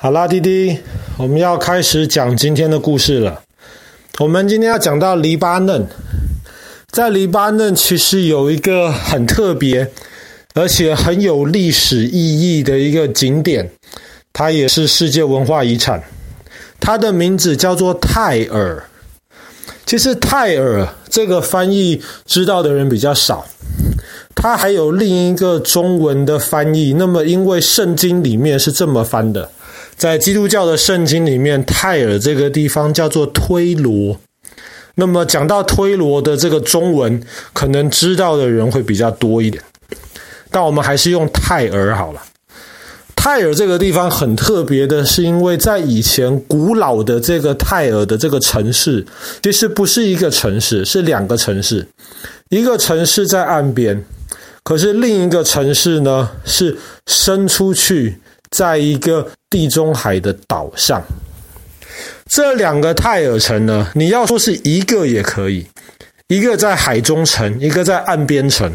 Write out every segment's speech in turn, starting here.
好啦，弟弟，我们要开始讲今天的故事了。我们今天要讲到黎巴嫩，在黎巴嫩其实有一个很特别，而且很有历史意义的一个景点，它也是世界文化遗产。它的名字叫做泰尔。其实泰尔这个翻译知道的人比较少，它还有另一个中文的翻译。那么，因为圣经里面是这么翻的。在基督教的圣经里面，泰尔这个地方叫做推罗。那么讲到推罗的这个中文，可能知道的人会比较多一点。但我们还是用泰尔好了。泰尔这个地方很特别的是，因为在以前古老的这个泰尔的这个城市，其实不是一个城市，是两个城市。一个城市在岸边，可是另一个城市呢，是伸出去。在一个地中海的岛上，这两个泰尔城呢，你要说是一个也可以，一个在海中城，一个在岸边城，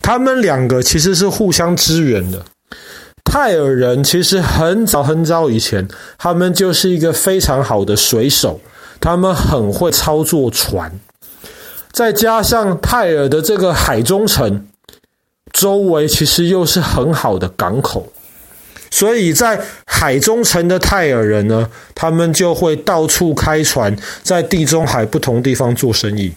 他们两个其实是互相支援的。泰尔人其实很早很早以前，他们就是一个非常好的水手，他们很会操作船，再加上泰尔的这个海中城周围其实又是很好的港口。所以在海中城的泰尔人呢，他们就会到处开船，在地中海不同地方做生意。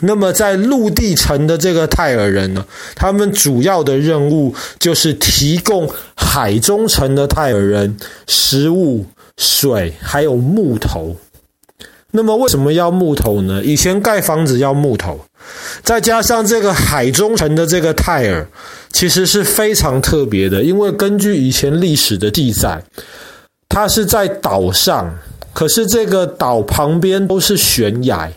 那么在陆地城的这个泰尔人呢，他们主要的任务就是提供海中城的泰尔人食物、水，还有木头。那么为什么要木头呢？以前盖房子要木头，再加上这个海中城的这个泰尔，其实是非常特别的，因为根据以前历史的记载，它是在岛上，可是这个岛旁边都是悬崖，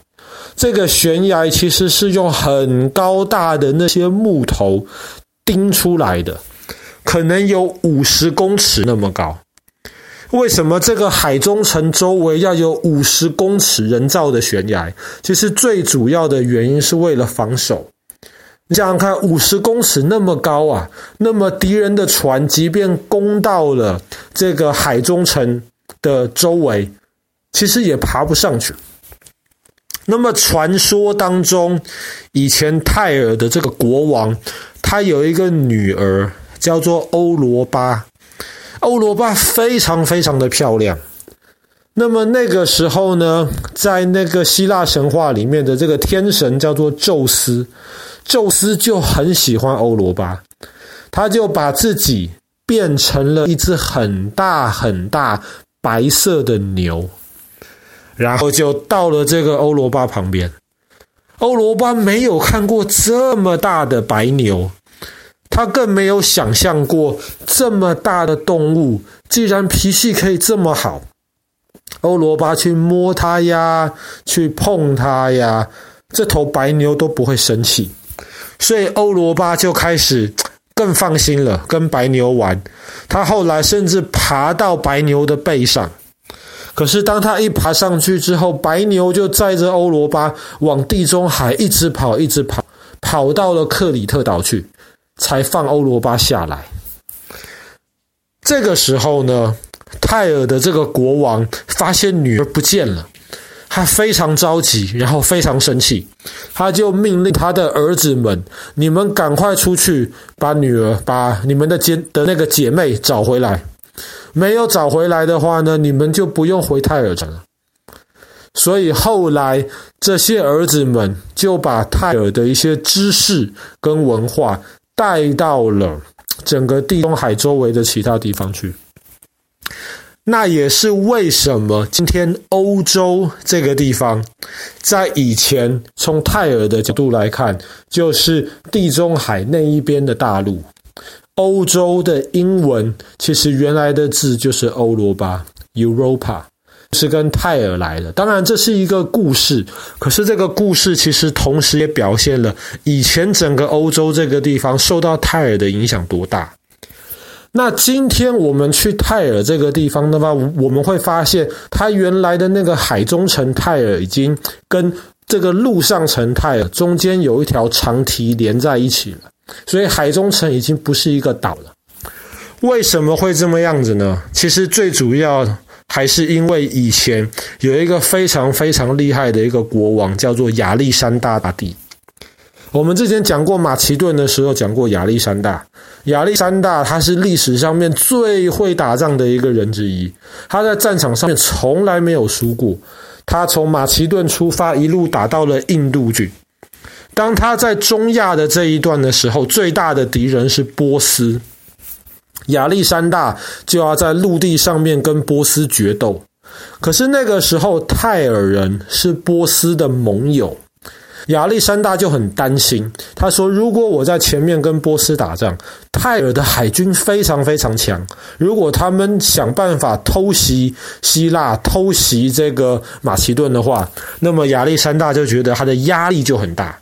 这个悬崖其实是用很高大的那些木头钉出来的，可能有五十公尺那么高。为什么这个海中城周围要有五十公尺人造的悬崖？其实最主要的原因是为了防守。你想想看，五十公尺那么高啊，那么敌人的船即便攻到了这个海中城的周围，其实也爬不上去。那么传说当中，以前泰尔的这个国王，他有一个女儿叫做欧罗巴。欧罗巴非常非常的漂亮。那么那个时候呢，在那个希腊神话里面的这个天神叫做宙斯，宙斯就很喜欢欧罗巴，他就把自己变成了一只很大很大白色的牛，然后就到了这个欧罗巴旁边。欧罗巴没有看过这么大的白牛。他更没有想象过这么大的动物，既然脾气可以这么好，欧罗巴去摸它呀，去碰它呀，这头白牛都不会生气，所以欧罗巴就开始更放心了，跟白牛玩。他后来甚至爬到白牛的背上，可是当他一爬上去之后，白牛就载着欧罗巴往地中海一直跑，一直跑，跑到了克里特岛去。才放欧罗巴下来。这个时候呢，泰尔的这个国王发现女儿不见了，他非常着急，然后非常生气，他就命令他的儿子们：“你们赶快出去，把女儿、把你们的姐的那个姐妹找回来。没有找回来的话呢，你们就不用回泰尔城了。”所以后来这些儿子们就把泰尔的一些知识跟文化。带到了整个地中海周围的其他地方去，那也是为什么今天欧洲这个地方，在以前从泰尔的角度来看，就是地中海那一边的大陆。欧洲的英文其实原来的字就是欧罗巴 （Europa）。是跟泰尔来的，当然这是一个故事，可是这个故事其实同时也表现了以前整个欧洲这个地方受到泰尔的影响多大。那今天我们去泰尔这个地方的话，我们会发现它原来的那个海中城泰尔已经跟这个陆上城泰尔中间有一条长堤连在一起了，所以海中城已经不是一个岛了。为什么会这么样子呢？其实最主要还是因为以前有一个非常非常厉害的一个国王，叫做亚历山大大帝。我们之前讲过马其顿的时候，讲过亚历山大。亚历山大他是历史上面最会打仗的一个人之一，他在战场上面从来没有输过。他从马其顿出发，一路打到了印度去。当他在中亚的这一段的时候，最大的敌人是波斯。亚历山大就要在陆地上面跟波斯决斗，可是那个时候泰尔人是波斯的盟友，亚历山大就很担心。他说：“如果我在前面跟波斯打仗，泰尔的海军非常非常强，如果他们想办法偷袭希腊、偷袭这个马其顿的话，那么亚历山大就觉得他的压力就很大。”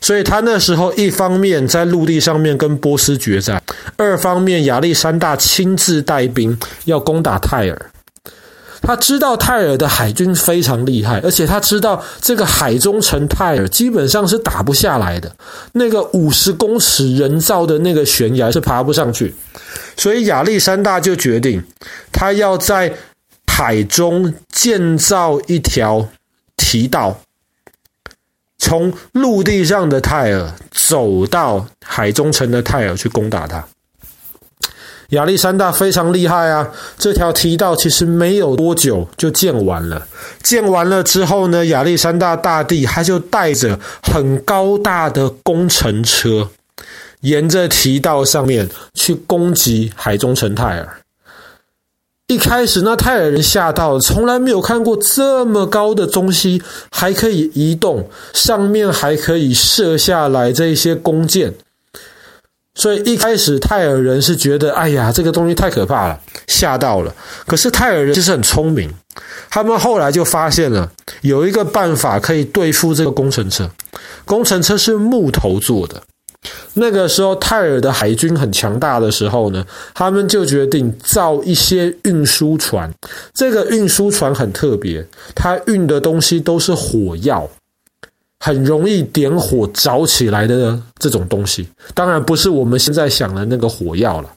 所以他那时候一方面在陆地上面跟波斯决战，二方面亚历山大亲自带兵要攻打泰尔。他知道泰尔的海军非常厉害，而且他知道这个海中城泰尔基本上是打不下来的，那个五十公尺人造的那个悬崖是爬不上去。所以亚历山大就决定，他要在海中建造一条提道。从陆地上的泰尔走到海中城的泰尔去攻打他。亚历山大非常厉害啊！这条提道其实没有多久就建完了。建完了之后呢，亚历山大大帝他就带着很高大的工程车，沿着提道上面去攻击海中城泰尔。一开始，那泰尔人吓到了，从来没有看过这么高的东西还可以移动，上面还可以射下来这一些弓箭。所以一开始泰尔人是觉得，哎呀，这个东西太可怕了，吓到了。可是泰尔人其实很聪明，他们后来就发现了有一个办法可以对付这个工程车。工程车是木头做的。那个时候，泰尔的海军很强大的时候呢，他们就决定造一些运输船。这个运输船很特别，它运的东西都是火药，很容易点火着起来的这种东西。当然不是我们现在想的那个火药了，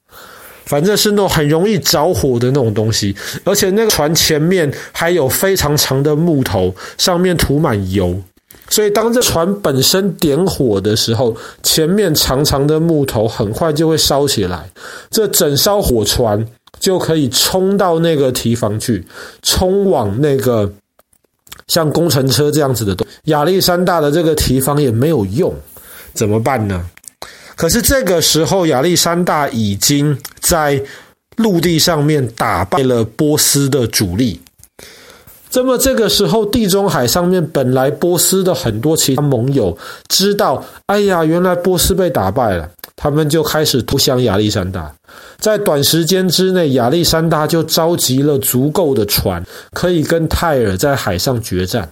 反正是那种很容易着火的那种东西。而且那个船前面还有非常长的木头，上面涂满油。所以，当这船本身点火的时候，前面长长的木头很快就会烧起来，这整艘火船就可以冲到那个堤防去，冲往那个像工程车这样子的东。亚历山大的这个堤防也没有用，怎么办呢？可是这个时候，亚历山大已经在陆地上面打败了波斯的主力。这么这个时候，地中海上面本来波斯的很多其他盟友知道，哎呀，原来波斯被打败了，他们就开始投降亚历山大。在短时间之内，亚历山大就召集了足够的船，可以跟泰尔在海上决战。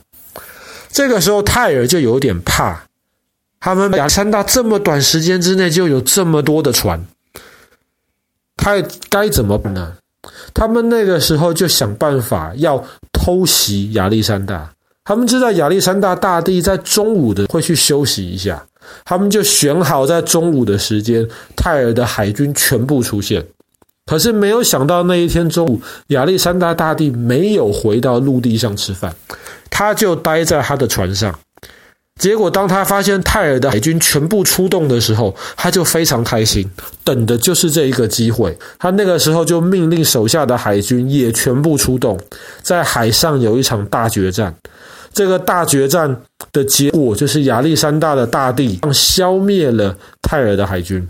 这个时候，泰尔就有点怕，他们亚历山大这么短时间之内就有这么多的船，他该怎么办呢？他们那个时候就想办法要偷袭亚历山大。他们知道亚历山大大帝在中午的会去休息一下，他们就选好在中午的时间，泰尔的海军全部出现。可是没有想到那一天中午，亚历山大大帝没有回到陆地上吃饭，他就待在他的船上。结果，当他发现泰尔的海军全部出动的时候，他就非常开心，等的就是这一个机会。他那个时候就命令手下的海军也全部出动，在海上有一场大决战。这个大决战的结果就是亚历山大的大帝消灭了泰尔的海军。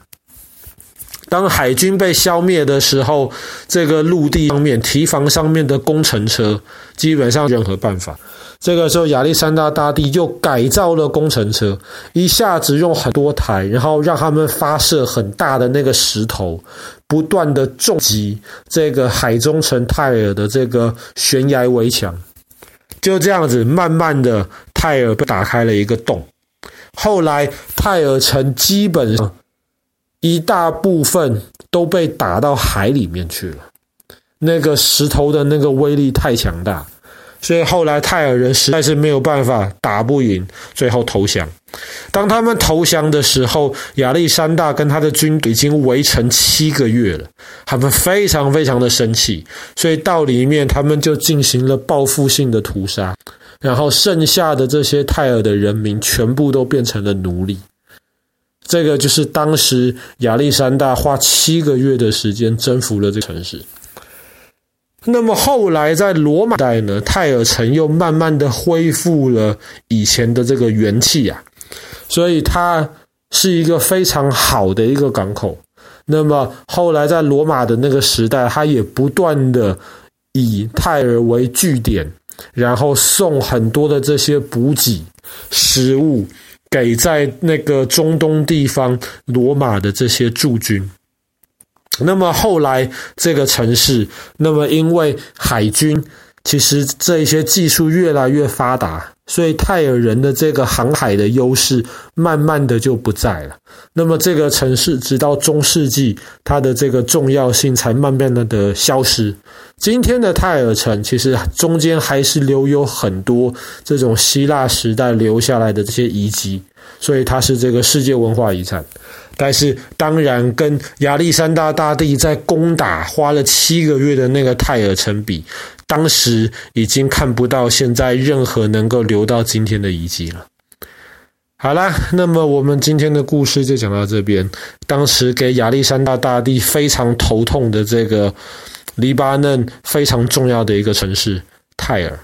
当海军被消灭的时候，这个陆地上面堤防上面的工程车基本上任何办法。这个时候，亚历山大大帝就改造了工程车，一下子用很多台，然后让他们发射很大的那个石头，不断的重击这个海中城泰尔的这个悬崖围墙。就这样子，慢慢的，泰尔被打开了一个洞。后来，泰尔城基本上一大部分都被打到海里面去了。那个石头的那个威力太强大。所以后来泰尔人实在是没有办法打不赢，最后投降。当他们投降的时候，亚历山大跟他的军已经围城七个月了，他们非常非常的生气，所以到里面他们就进行了报复性的屠杀，然后剩下的这些泰尔的人民全部都变成了奴隶。这个就是当时亚历山大花七个月的时间征服了这个城市。那么后来在罗马代呢，泰尔城又慢慢的恢复了以前的这个元气啊，所以它是一个非常好的一个港口。那么后来在罗马的那个时代，它也不断的以泰尔为据点，然后送很多的这些补给食物给在那个中东地方罗马的这些驻军。那么后来这个城市，那么因为海军其实这一些技术越来越发达，所以泰尔人的这个航海的优势慢慢的就不在了。那么这个城市直到中世纪，它的这个重要性才慢慢的的消失。今天的泰尔城其实中间还是留有很多这种希腊时代留下来的这些遗迹，所以它是这个世界文化遗产。但是，当然，跟亚历山大大帝在攻打花了七个月的那个泰尔城比，当时已经看不到现在任何能够留到今天的遗迹了。好啦，那么我们今天的故事就讲到这边。当时给亚历山大大帝非常头痛的这个黎巴嫩非常重要的一个城市泰尔。